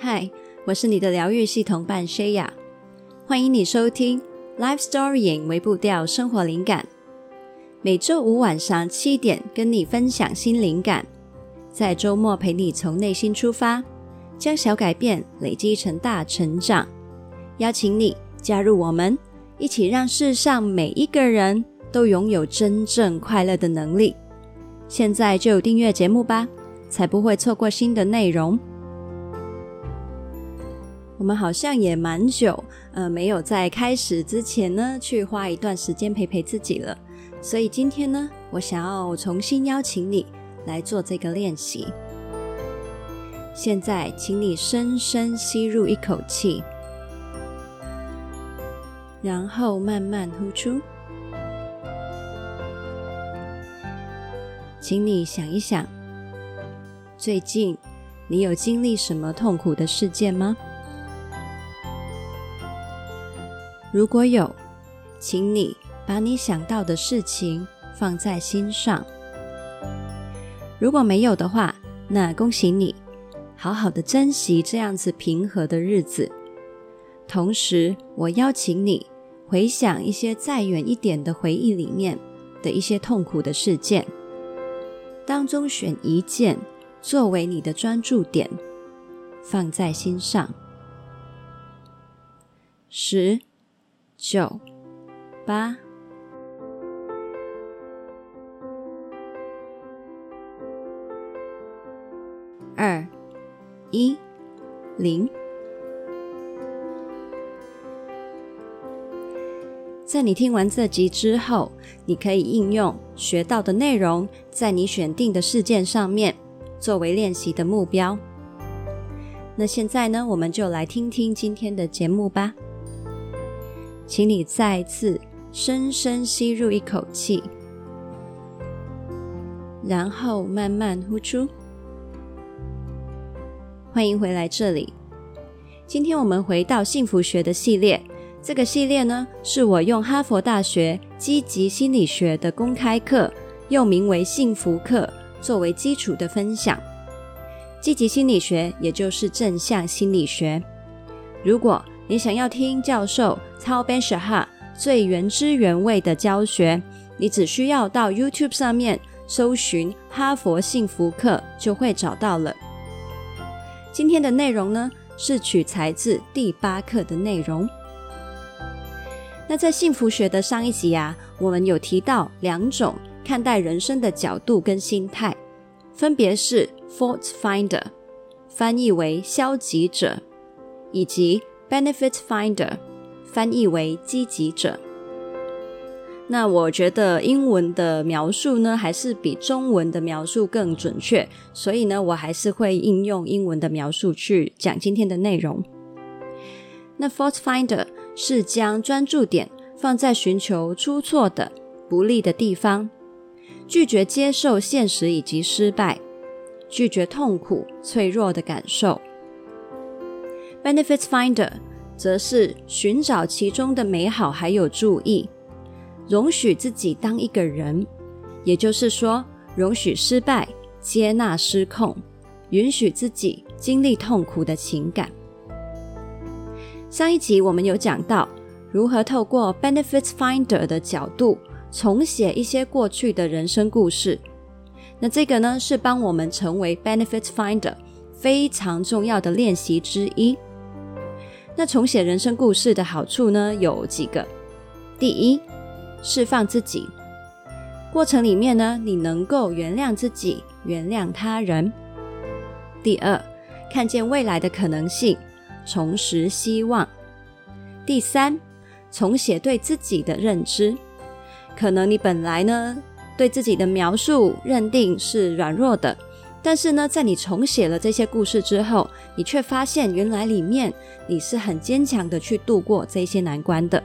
嗨，我是你的疗愈系统伴 Shaya，欢迎你收听 Life Storying 微步调生活灵感。每周五晚上七点跟你分享新灵感，在周末陪你从内心出发，将小改变累积成大成长。邀请你加入我们，一起让世上每一个人都拥有真正快乐的能力。现在就订阅节目吧，才不会错过新的内容。我们好像也蛮久，呃，没有在开始之前呢，去花一段时间陪陪自己了。所以今天呢，我想要重新邀请你来做这个练习。现在，请你深深吸入一口气，然后慢慢呼出。请你想一想，最近你有经历什么痛苦的事件吗？如果有，请你。把你想到的事情放在心上。如果没有的话，那恭喜你，好好的珍惜这样子平和的日子。同时，我邀请你回想一些再远一点的回忆里面的一些痛苦的事件，当中选一件作为你的专注点，放在心上。十、九、八。二、一、零。在你听完这集之后，你可以应用学到的内容，在你选定的事件上面，作为练习的目标。那现在呢，我们就来听听今天的节目吧。请你再次深深吸入一口气，然后慢慢呼出。欢迎回来这里。今天我们回到幸福学的系列。这个系列呢，是我用哈佛大学积极心理学的公开课，又名为幸福课，作为基础的分享。积极心理学也就是正向心理学。如果你想要听教授 Tal Ben-Shahar 最原汁原味的教学，你只需要到 YouTube 上面搜寻哈佛幸福课，就会找到了。今天的内容呢，是取材自第八课的内容。那在幸福学的上一集啊，我们有提到两种看待人生的角度跟心态，分别是 Fault Finder，翻译为消极者，以及 Benefit Finder，翻译为积极者。那我觉得英文的描述呢，还是比中文的描述更准确，所以呢，我还是会应用英文的描述去讲今天的内容。那 Fault Finder 是将专注点放在寻求出错的、不利的地方，拒绝接受现实以及失败，拒绝痛苦、脆弱的感受。Benefit Finder 则是寻找其中的美好还有注意。容许自己当一个人，也就是说，容许失败，接纳失控，允许自己经历痛苦的情感。上一集我们有讲到如何透过 Benefit Finder 的角度重写一些过去的人生故事。那这个呢，是帮我们成为 Benefit Finder 非常重要的练习之一。那重写人生故事的好处呢，有几个。第一，释放自己，过程里面呢，你能够原谅自己，原谅他人。第二，看见未来的可能性，重拾希望。第三，重写对自己的认知。可能你本来呢，对自己的描述认定是软弱的，但是呢，在你重写了这些故事之后，你却发现原来里面你是很坚强的去度过这些难关的。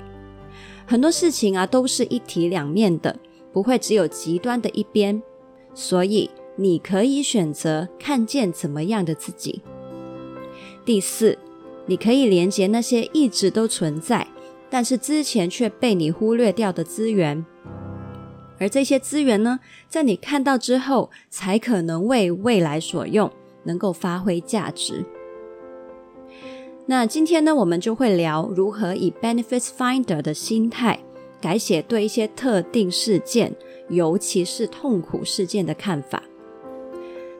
很多事情啊，都是一体两面的，不会只有极端的一边。所以你可以选择看见怎么样的自己。第四，你可以连接那些一直都存在，但是之前却被你忽略掉的资源。而这些资源呢，在你看到之后，才可能为未来所用，能够发挥价值。那今天呢，我们就会聊如何以 Benefits Finder 的心态改写对一些特定事件，尤其是痛苦事件的看法。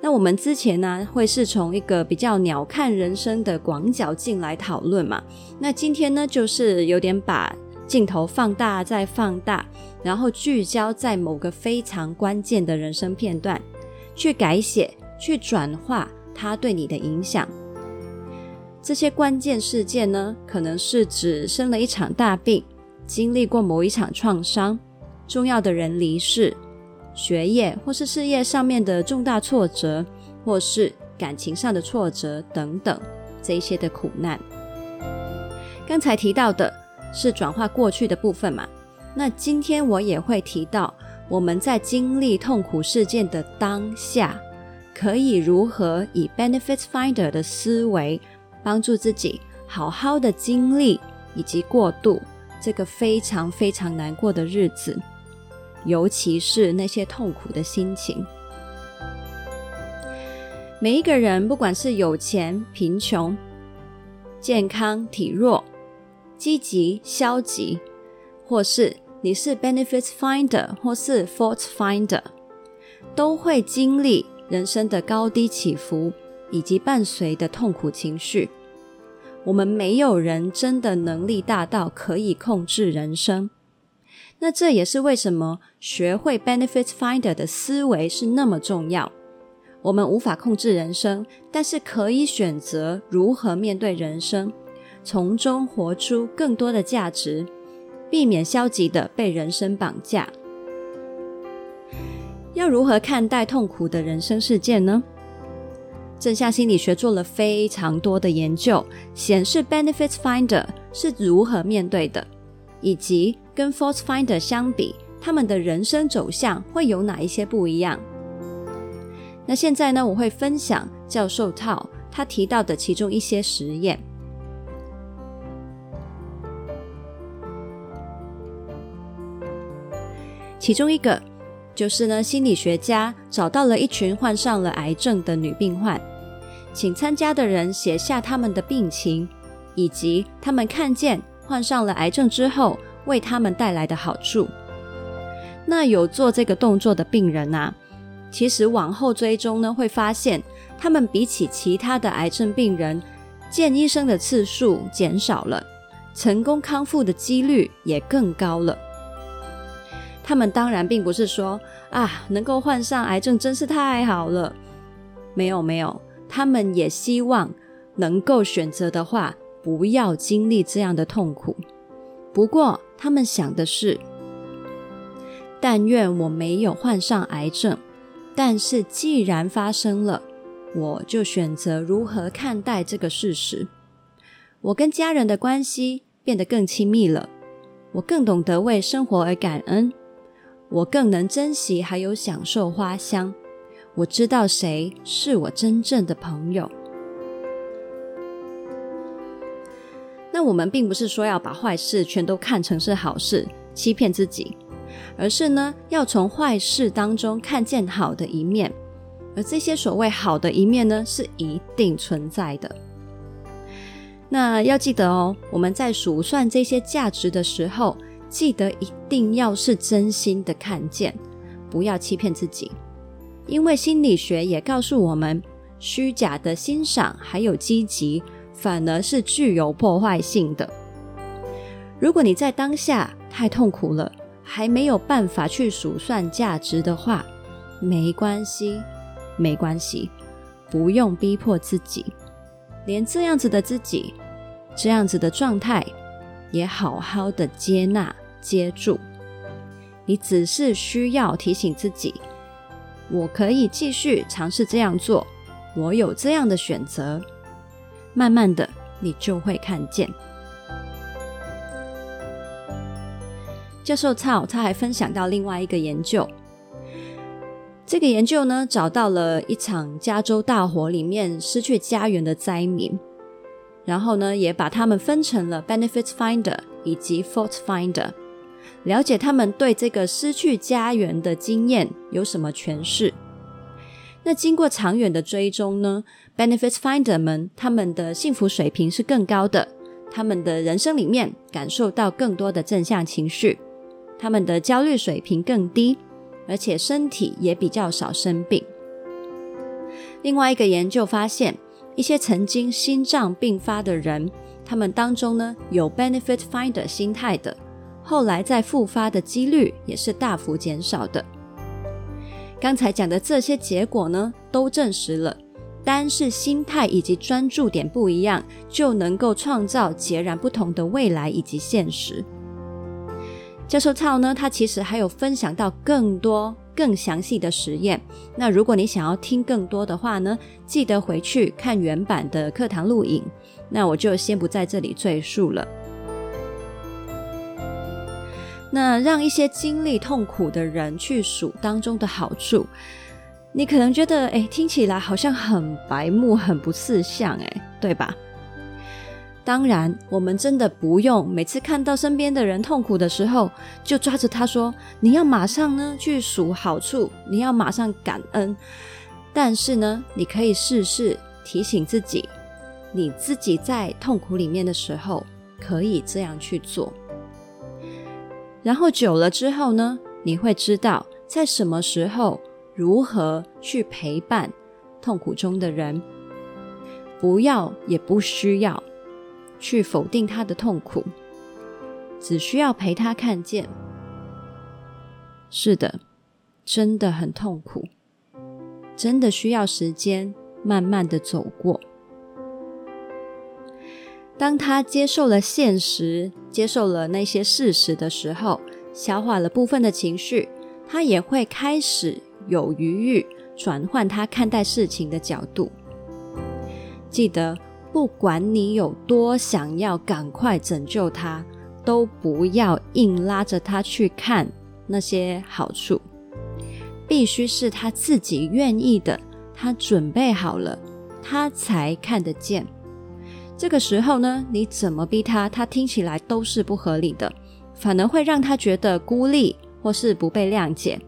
那我们之前呢，会是从一个比较鸟瞰人生的广角镜来讨论嘛。那今天呢，就是有点把镜头放大再放大，然后聚焦在某个非常关键的人生片段，去改写、去转化它对你的影响。这些关键事件呢，可能是指生了一场大病，经历过某一场创伤，重要的人离世，学业或是事业上面的重大挫折，或是感情上的挫折等等，这一些的苦难。刚才提到的是转化过去的部分嘛，那今天我也会提到，我们在经历痛苦事件的当下，可以如何以 Benefits Finder 的思维。帮助自己好好的经历以及过渡这个非常非常难过的日子，尤其是那些痛苦的心情。每一个人，不管是有钱、贫穷、健康、体弱、积极、消极，或是你是 Benefits Finder 或是 Fault Finder，都会经历人生的高低起伏。以及伴随的痛苦情绪，我们没有人真的能力大到可以控制人生。那这也是为什么学会 Benefits Finder 的思维是那么重要。我们无法控制人生，但是可以选择如何面对人生，从中活出更多的价值，避免消极的被人生绑架。要如何看待痛苦的人生事件呢？正向心理学做了非常多的研究，显示 Benefits Finder 是如何面对的，以及跟 Fault Finder 相比，他们的人生走向会有哪一些不一样。那现在呢，我会分享教授 Tao 他提到的其中一些实验。其中一个就是呢，心理学家找到了一群患上了癌症的女病患。请参加的人写下他们的病情，以及他们看见患上了癌症之后为他们带来的好处。那有做这个动作的病人啊，其实往后追踪呢，会发现他们比起其他的癌症病人，见医生的次数减少了，成功康复的几率也更高了。他们当然并不是说啊，能够患上癌症真是太好了，没有没有。他们也希望能够选择的话，不要经历这样的痛苦。不过，他们想的是：但愿我没有患上癌症。但是，既然发生了，我就选择如何看待这个事实。我跟家人的关系变得更亲密了，我更懂得为生活而感恩，我更能珍惜还有享受花香。我知道谁是我真正的朋友。那我们并不是说要把坏事全都看成是好事，欺骗自己，而是呢，要从坏事当中看见好的一面。而这些所谓好的一面呢，是一定存在的。那要记得哦，我们在数算这些价值的时候，记得一定要是真心的看见，不要欺骗自己。因为心理学也告诉我们，虚假的欣赏还有积极，反而是具有破坏性的。如果你在当下太痛苦了，还没有办法去数算价值的话，没关系，没关系，不用逼迫自己，连这样子的自己，这样子的状态，也好好的接纳接住。你只是需要提醒自己。我可以继续尝试这样做，我有这样的选择。慢慢的，你就会看见。教授操他还分享到另外一个研究，这个研究呢，找到了一场加州大火里面失去家园的灾民，然后呢，也把他们分成了 benefit Finder 以及 Fault Finder。了解他们对这个失去家园的经验有什么诠释？那经过长远的追踪呢，benefit Finder 们他们的幸福水平是更高的，他们的人生里面感受到更多的正向情绪，他们的焦虑水平更低，而且身体也比较少生病。另外一个研究发现，一些曾经心脏病发的人，他们当中呢有 Benefit Finder 心态的，后来再复发的几率也是大幅减少的。刚才讲的这些结果呢，都证实了，单是心态以及专注点不一样，就能够创造截然不同的未来以及现实。教授曹呢，他其实还有分享到更多更详细的实验。那如果你想要听更多的话呢，记得回去看原版的课堂录影。那我就先不在这里赘述了。那让一些经历痛苦的人去数当中的好处，你可能觉得，哎，听起来好像很白目、很不似相，哎，对吧？当然，我们真的不用每次看到身边的人痛苦的时候，就抓着他说，你要马上呢去数好处，你要马上感恩。但是呢，你可以试试提醒自己，你自己在痛苦里面的时候，可以这样去做。然后久了之后呢，你会知道在什么时候如何去陪伴痛苦中的人，不要也不需要去否定他的痛苦，只需要陪他看见。是的，真的很痛苦，真的需要时间慢慢的走过。当他接受了现实，接受了那些事实的时候，消化了部分的情绪，他也会开始有余裕转换他看待事情的角度。记得，不管你有多想要赶快拯救他，都不要硬拉着他去看那些好处，必须是他自己愿意的，他准备好了，他才看得见。这个时候呢，你怎么逼他，他听起来都是不合理的，反而会让他觉得孤立或是不被谅解。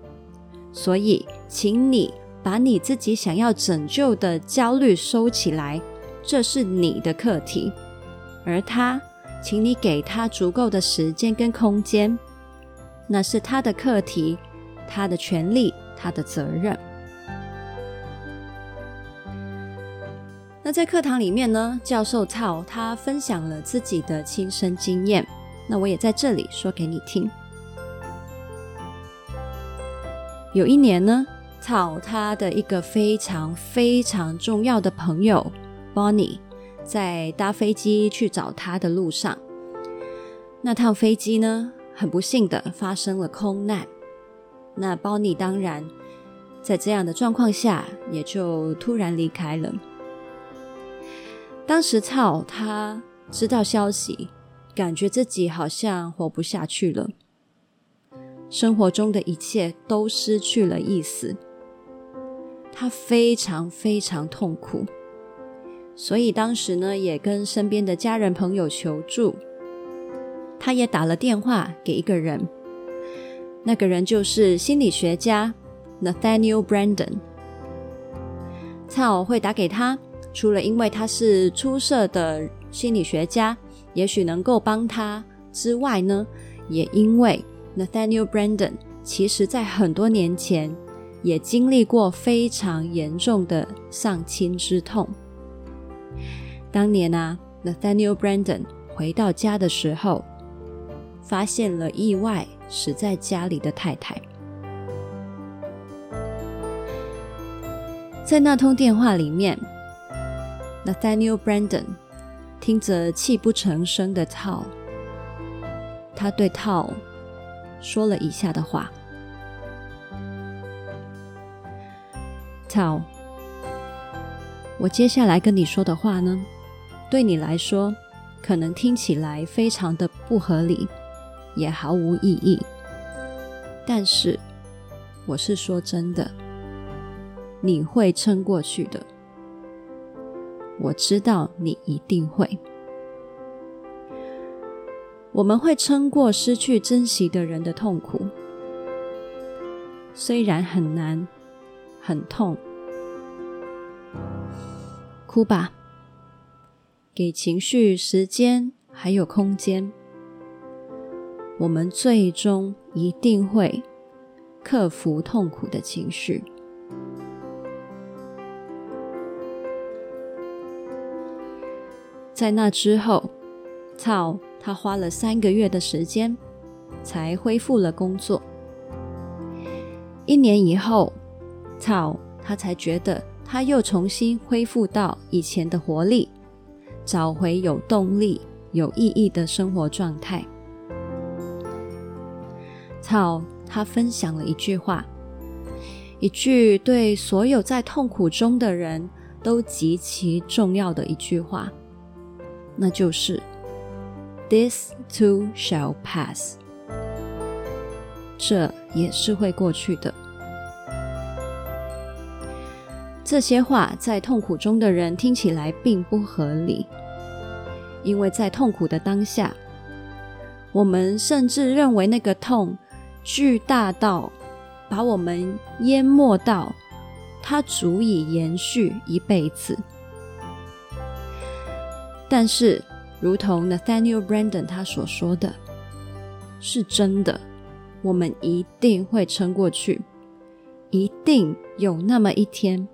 所以，请你把你自己想要拯救的焦虑收起来，这是你的课题。而他，请你给他足够的时间跟空间，那是他的课题，他的权利，他的责任。那在课堂里面呢，教授曹他分享了自己的亲身经验，那我也在这里说给你听。有一年呢，曹他的一个非常非常重要的朋友 Bonnie 在搭飞机去找他的路上，那趟飞机呢，很不幸的发生了空难。那 Bonnie 当然在这样的状况下，也就突然离开了。当时曹他知道消息，感觉自己好像活不下去了，生活中的一切都失去了意思，他非常非常痛苦，所以当时呢也跟身边的家人朋友求助，他也打了电话给一个人，那个人就是心理学家 Nathaniel Branden，曹会打给他。除了因为他是出色的心理学家，也许能够帮他之外呢，也因为 Nathaniel Brandon 其实在很多年前也经历过非常严重的丧亲之痛。当年啊，Nathaniel Brandon 回到家的时候，发现了意外死在家里的太太。在那通电话里面。Nathaniel Brandon 听着泣不成声的 Tao，，他对 Tao 说了以下的话：“：“Tao，，我接下来跟你说的话呢，对你来说可能听起来非常的不合理，也毫无意义。但是我是说真的，你会撑过去的。”我知道你一定会。我们会撑过失去珍惜的人的痛苦，虽然很难、很痛，哭吧，给情绪时间还有空间，我们最终一定会克服痛苦的情绪。在那之后，曹他花了三个月的时间才恢复了工作。一年以后，曹他才觉得他又重新恢复到以前的活力，找回有动力、有意义的生活状态。曹他分享了一句话，一句对所有在痛苦中的人都极其重要的一句话，那就是。This too shall pass，这也是会过去的。这些话在痛苦中的人听起来并不合理，因为在痛苦的当下，我们甚至认为那个痛巨大到把我们淹没到，它足以延续一辈子。但是，如同 Nathaniel Brandon 他所说的，是真的，我们一定会撑过去，一定有那么一天，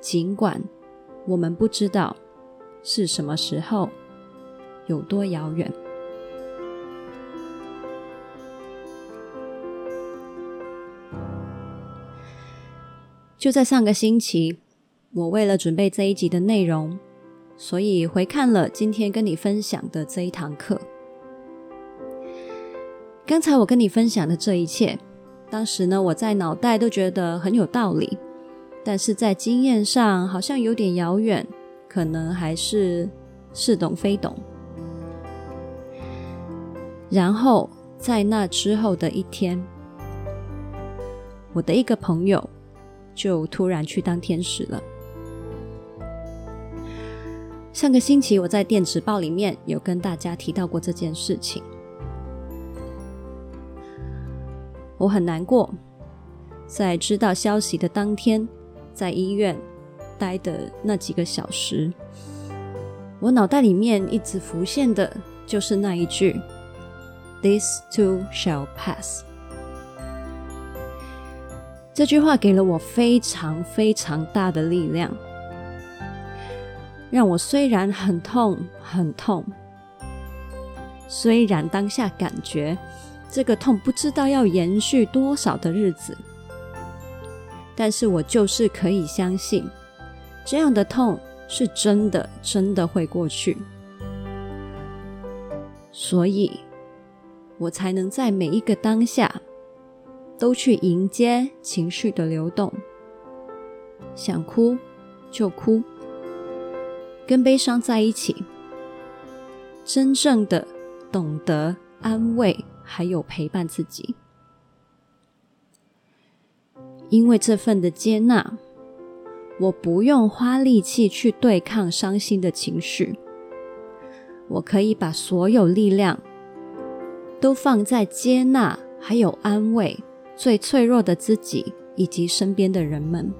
尽管我们不知道是什么时候，有多遥远。就在上个星期，我为了准备这一集的内容。所以回看了今天跟你分享的这一堂课。刚才我跟你分享的这一切，当时呢，我在脑袋都觉得很有道理，但是在经验上好像有点遥远，可能还是似懂非懂。然后在那之后的一天，我的一个朋友就突然去当天使了。上个星期我在电子报里面有跟大家提到过这件事情，我很难过。在知道消息的当天，在医院待的那几个小时，我脑袋里面一直浮现的就是那一句 “This too shall pass”。这句话给了我非常非常大的力量。让我虽然很痛很痛，虽然当下感觉这个痛不知道要延续多少的日子，但是我就是可以相信，这样的痛是真的，真的会过去，所以我才能在每一个当下都去迎接情绪的流动，想哭就哭。跟悲伤在一起，真正的懂得安慰，还有陪伴自己。因为这份的接纳，我不用花力气去对抗伤心的情绪，我可以把所有力量都放在接纳，还有安慰最脆弱的自己以及身边的人们。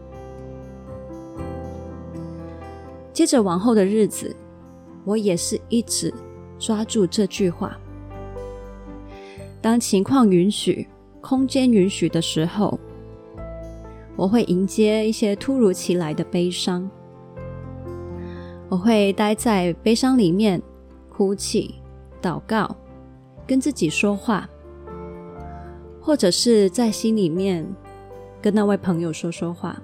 接着往后的日子，我也是一直抓住这句话。当情况允许、空间允许的时候，我会迎接一些突如其来的悲伤。我会待在悲伤里面，哭泣、祷告，跟自己说话，或者是在心里面跟那位朋友说说话。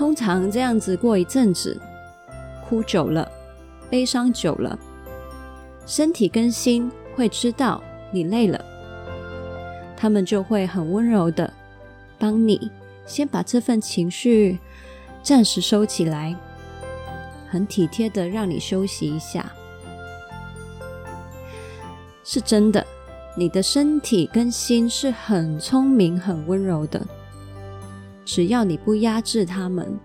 通常这样子过一阵子，哭久了，悲伤久了，身体跟心会知道你累了，他们就会很温柔的帮你先把这份情绪暂时收起来，很体贴的让你休息一下。是真的，你的身体跟心是很聪明、很温柔的。只要你不压制他们，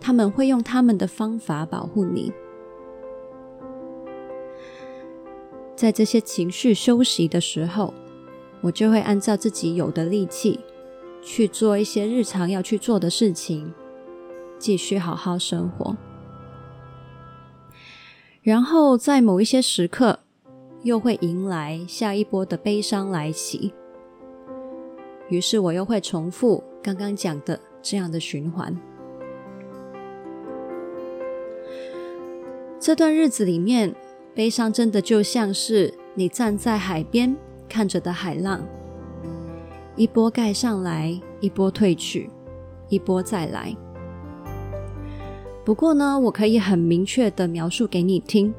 他们会用他们的方法保护你。在这些情绪休息的时候，我就会按照自己有的力气去做一些日常要去做的事情，继续好好生活。然后在某一些时刻，又会迎来下一波的悲伤来袭，于是我又会重复刚刚讲的这样的循环。这段日子里面，悲伤真的就像是你站在海边看着的海浪，一波盖上来，一波退去，一波再来。不过呢，我可以很明确的描述给你听，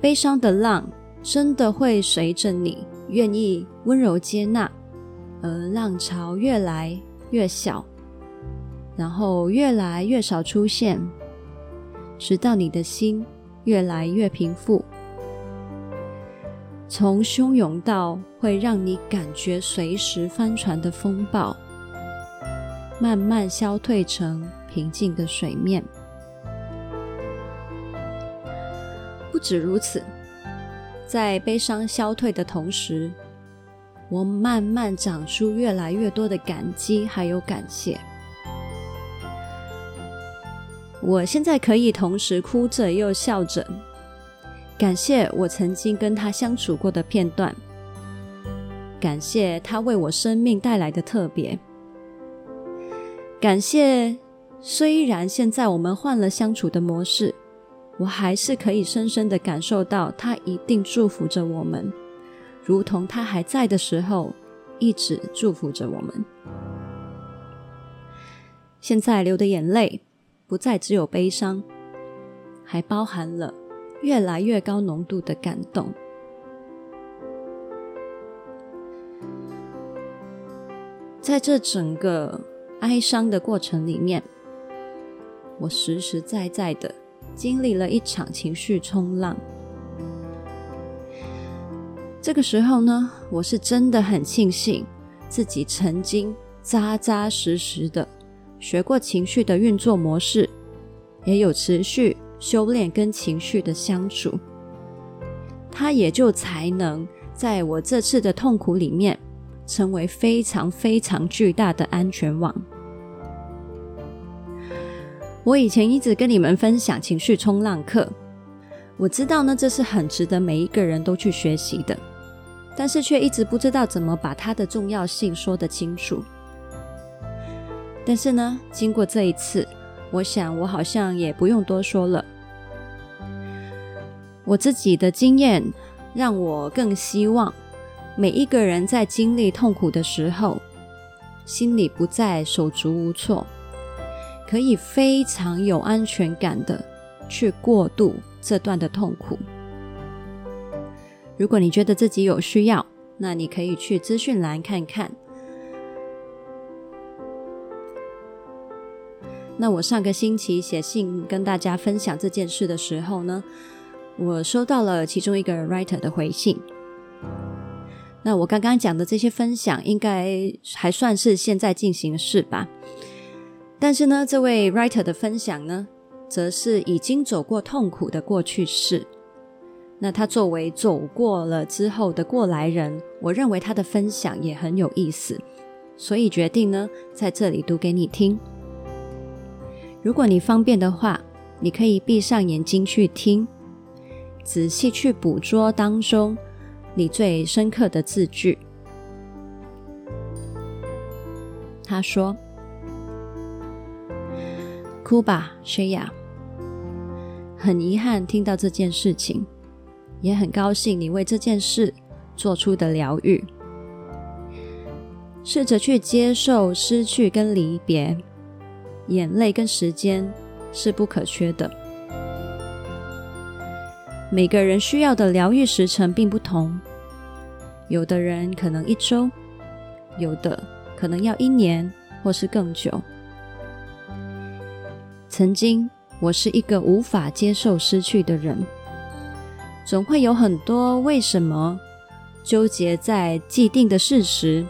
悲伤的浪真的会随着你愿意温柔接纳，而浪潮越来越小，然后越来越少出现，直到你的心越来越平复，从汹涌到会让你感觉随时翻船的风暴，慢慢消退成平静的水面。不止如此，在悲伤消退的同时，我慢慢长出越来越多的感激，还有感谢。我现在可以同时哭着又笑着，感谢我曾经跟他相处过的片段，感谢他为我生命带来的特别，感谢。虽然现在我们换了相处的模式，我还是可以深深的感受到他一定祝福着我们，如同他还在的时候一直祝福着我们。现在流的眼泪不再只有悲伤，还包含了越来越高浓度的感动。在这整个哀伤的过程里面。我实实在在的经历了一场情绪冲浪。这个时候呢，我是真的很庆幸自己曾经扎扎实实的学过情绪的运作模式，也有持续修炼跟情绪的相处，它也就才能在我这次的痛苦里面成为非常非常巨大的安全网。我以前一直跟你们分享情绪冲浪课，我知道呢，这是很值得每一个人都去学习的，但是却一直不知道怎么把它的重要性说得清楚。但是呢，经过这一次，我想我好像也不用多说了。我自己的经验让我更希望每一个人在经历痛苦的时候，心里不再手足无措。可以非常有安全感的去过渡这段的痛苦。如果你觉得自己有需要，那你可以去资讯栏看看。那我上个星期写信跟大家分享这件事的时候呢，我收到了其中一个 writer 的回信。那我刚刚讲的这些分享，应该还算是现在进行式吧。但是呢，这位 writer 的分享呢，则是已经走过痛苦的过去式。那他作为走过了之后的过来人，我认为他的分享也很有意思，所以决定呢，在这里读给你听。如果你方便的话，你可以闭上眼睛去听，仔细去捕捉当中你最深刻的字句。他说。哭吧，Shaya。很遗憾听到这件事情，也很高兴你为这件事做出的疗愈。试着去接受失去跟离别，眼泪跟时间是不可缺的。每个人需要的疗愈时程并不同，有的人可能一周，有的可能要一年或是更久。曾经，我是一个无法接受失去的人，总会有很多为什么纠结在既定的事实，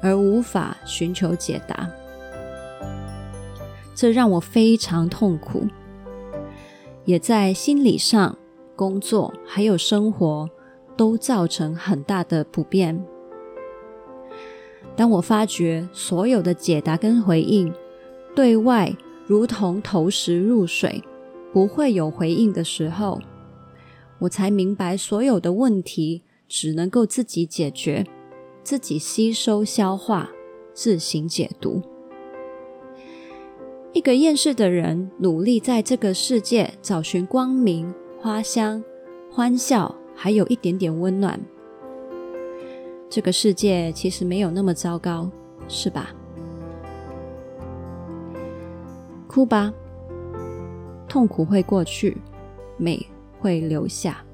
而无法寻求解答。这让我非常痛苦，也在心理上、工作还有生活都造成很大的不便。当我发觉所有的解答跟回应对外，如同投石入水，不会有回应的时候，我才明白所有的问题只能够自己解决，自己吸收消化，自行解读。一个厌世的人努力在这个世界找寻光明、花香、欢笑，还有一点点温暖。这个世界其实没有那么糟糕，是吧？哭吧，痛苦会过去，美会留下。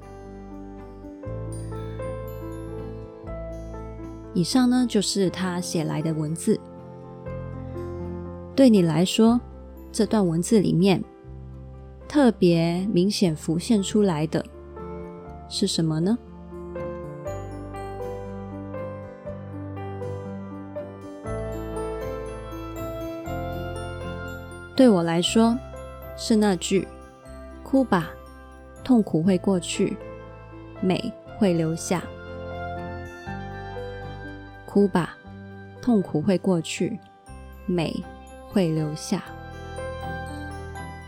以上呢，就是他写来的文字。对你来说，这段文字里面特别明显浮现出来的是什么呢？对我来说，是那句“哭吧，痛苦会过去，美会留下”。哭吧，痛苦会过去，美会留下。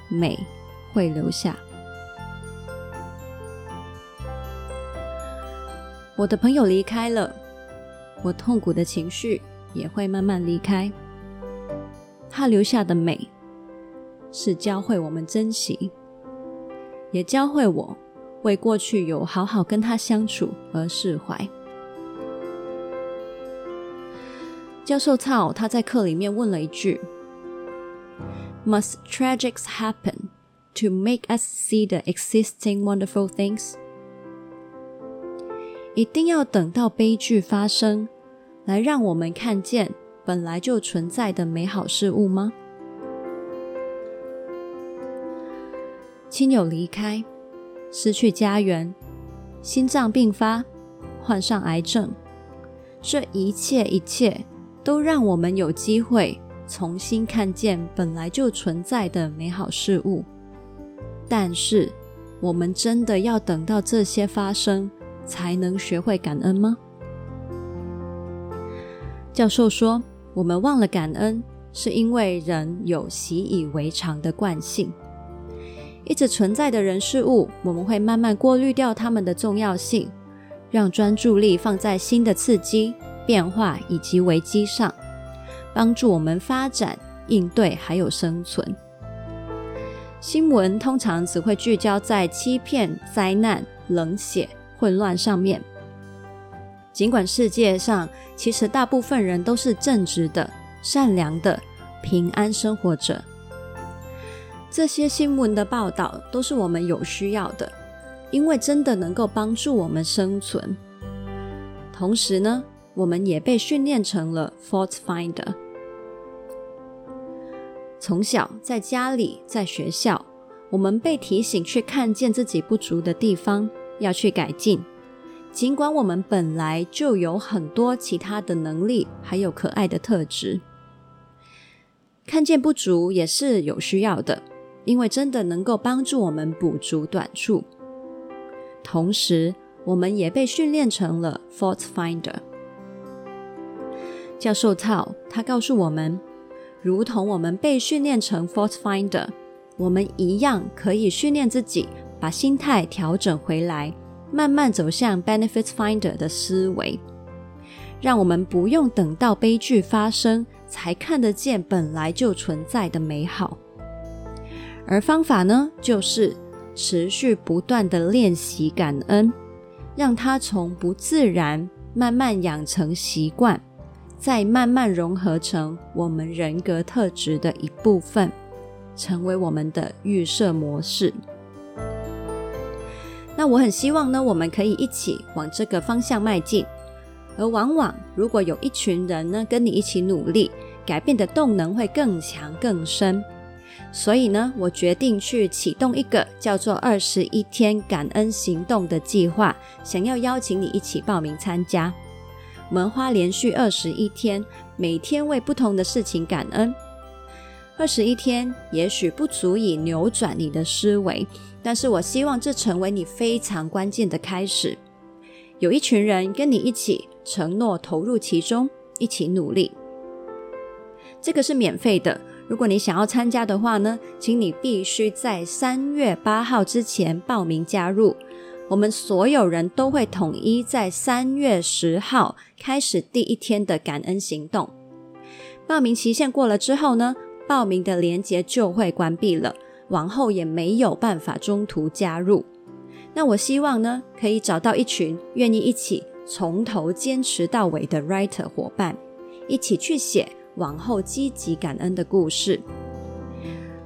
美会留下。我的朋友离开了，我痛苦的情绪也会慢慢离开。他留下的美，是教会我们珍惜，也教会我为过去有好好跟他相处而释怀。教授操他在课里面问了一句。Must tragics happen to make us see the existing wonderful things？一定要等到悲剧发生，来让我们看见本来就存在的美好事物吗？亲友离开，失去家园，心脏病发，患上癌症，这一切一切都让我们有机会。重新看见本来就存在的美好事物，但是我们真的要等到这些发生才能学会感恩吗？教授说，我们忘了感恩，是因为人有习以为常的惯性。一直存在的人事物，我们会慢慢过滤掉它们的重要性，让专注力放在新的刺激、变化以及危机上。帮助我们发展、应对还有生存。新闻通常只会聚焦在欺骗、灾难、冷血、混乱上面。尽管世界上其实大部分人都是正直的、善良的、平安生活着，这些新闻的报道都是我们有需要的，因为真的能够帮助我们生存。同时呢，我们也被训练成了 fault finder。从小在家里，在学校，我们被提醒去看见自己不足的地方，要去改进。尽管我们本来就有很多其他的能力，还有可爱的特质，看见不足也是有需要的，因为真的能够帮助我们补足短处。同时，我们也被训练成了 fault finder。教授套他告诉我们。如同我们被训练成 fault finder，我们一样可以训练自己，把心态调整回来，慢慢走向 benefit finder 的思维，让我们不用等到悲剧发生才看得见本来就存在的美好。而方法呢，就是持续不断的练习感恩，让它从不自然慢慢养成习惯。再慢慢融合成我们人格特质的一部分，成为我们的预设模式。那我很希望呢，我们可以一起往这个方向迈进。而往往，如果有一群人呢，跟你一起努力，改变的动能会更强更深。所以呢，我决定去启动一个叫做“二十一天感恩行动”的计划，想要邀请你一起报名参加。我们花连续二十一天，每天为不同的事情感恩。二十一天也许不足以扭转你的思维，但是我希望这成为你非常关键的开始。有一群人跟你一起承诺投入其中，一起努力。这个是免费的。如果你想要参加的话呢，请你必须在三月八号之前报名加入。我们所有人都会统一在三月十号开始第一天的感恩行动。报名期限过了之后呢，报名的链接就会关闭了，往后也没有办法中途加入。那我希望呢，可以找到一群愿意一起从头坚持到尾的 writer 伙伴，一起去写往后积极感恩的故事。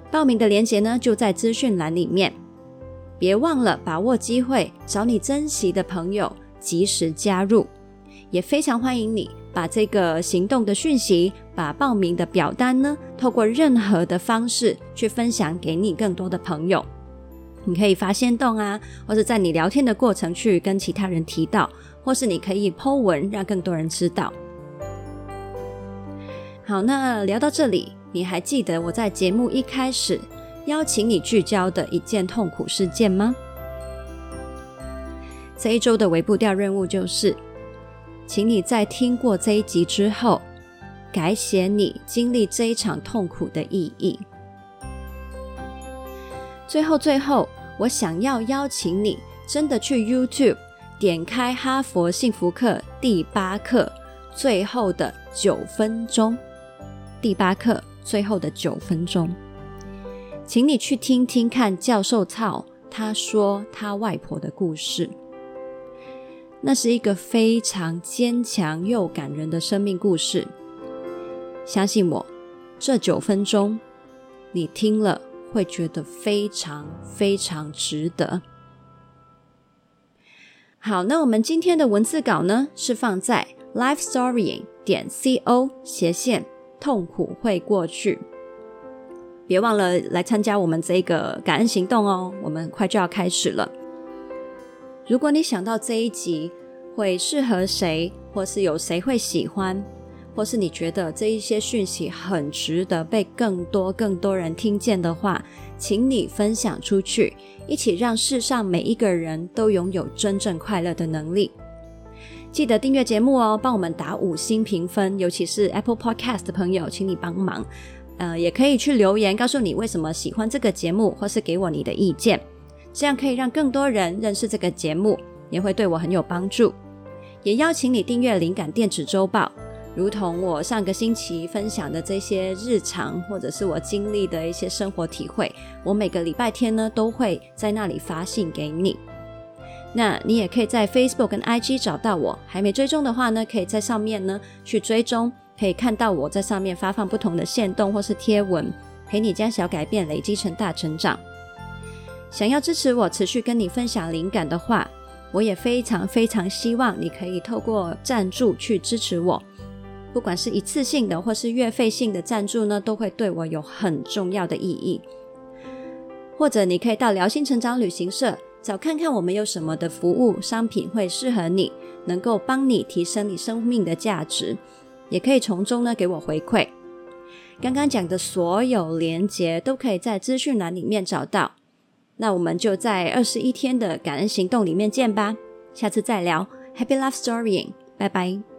报名的链接呢，就在资讯栏里面。别忘了把握机会，找你珍惜的朋友及时加入。也非常欢迎你把这个行动的讯息，把报名的表单呢，透过任何的方式去分享给你更多的朋友。你可以发限动啊，或者在你聊天的过程去跟其他人提到，或是你可以 po 文让更多人知道。好，那聊到这里，你还记得我在节目一开始邀请你聚焦的一件痛苦事件吗？这一周的微步调任务就是，请你在听过这一集之后，改写你经历这一场痛苦的意义。最后，最后，我想要邀请你真的去 YouTube 点开《哈佛幸福课》第八课最后的九分钟，第八课最后的九分钟。请你去听听看教授操他说他外婆的故事，那是一个非常坚强又感人的生命故事。相信我，这九分钟你听了会觉得非常非常值得。好，那我们今天的文字稿呢，是放在 lifestorying 点 co 斜线痛苦会过去。别忘了来参加我们这个感恩行动哦，我们快就要开始了。如果你想到这一集会适合谁，或是有谁会喜欢，或是你觉得这一些讯息很值得被更多更多人听见的话，请你分享出去，一起让世上每一个人都拥有真正快乐的能力。记得订阅节目哦，帮我们打五星评分，尤其是 Apple Podcast 的朋友，请你帮忙。呃，也可以去留言告诉你为什么喜欢这个节目，或是给我你的意见，这样可以让更多人认识这个节目，也会对我很有帮助。也邀请你订阅灵感电子周报，如同我上个星期分享的这些日常，或者是我经历的一些生活体会，我每个礼拜天呢都会在那里发信给你。那你也可以在 Facebook 跟 IG 找到我，还没追踪的话呢，可以在上面呢去追踪。可以看到我在上面发放不同的线动或是贴文，陪你将小改变累积成大成长。想要支持我持续跟你分享灵感的话，我也非常非常希望你可以透过赞助去支持我，不管是一次性的或是月费性的赞助呢，都会对我有很重要的意义。或者你可以到辽心成长旅行社找看看我们有什么的服务商品会适合你，能够帮你提升你生命的价值。也可以从中呢给我回馈。刚刚讲的所有连接都可以在资讯栏里面找到。那我们就在二十一天的感恩行动里面见吧。下次再聊，Happy Love Storying，拜拜。